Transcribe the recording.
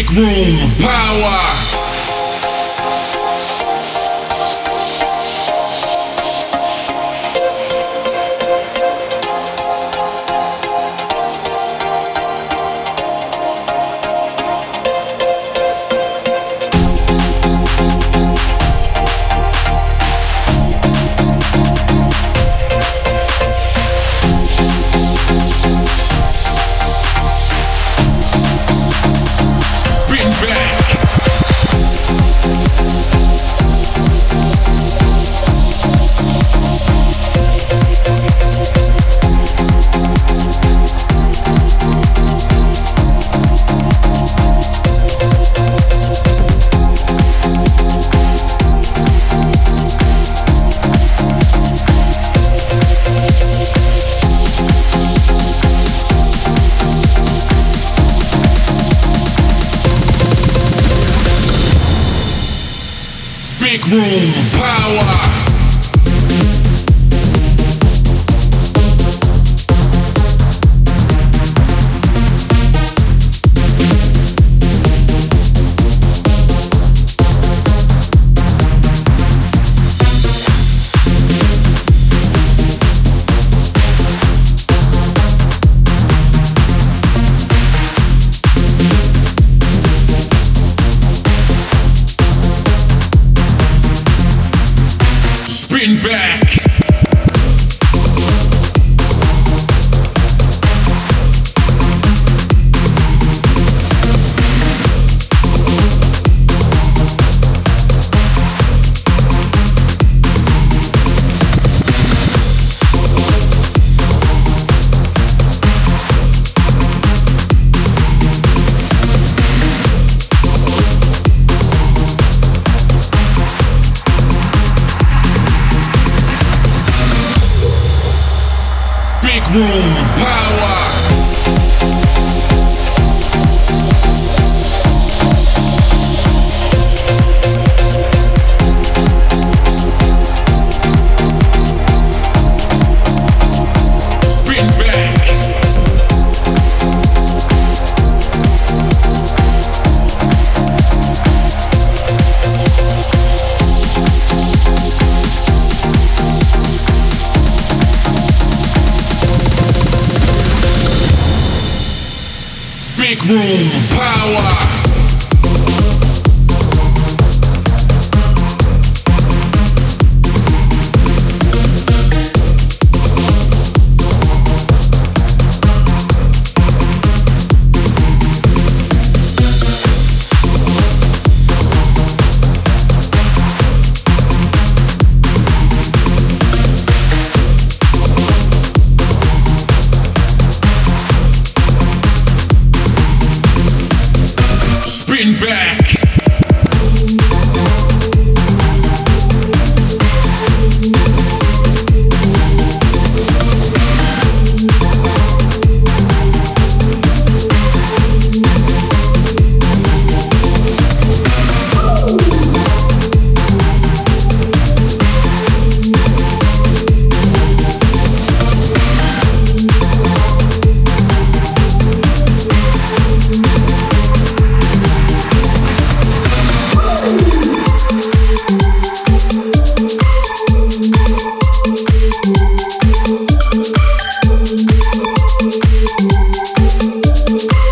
Big room power. Spin Big room power. Back. Room power. Room power. you.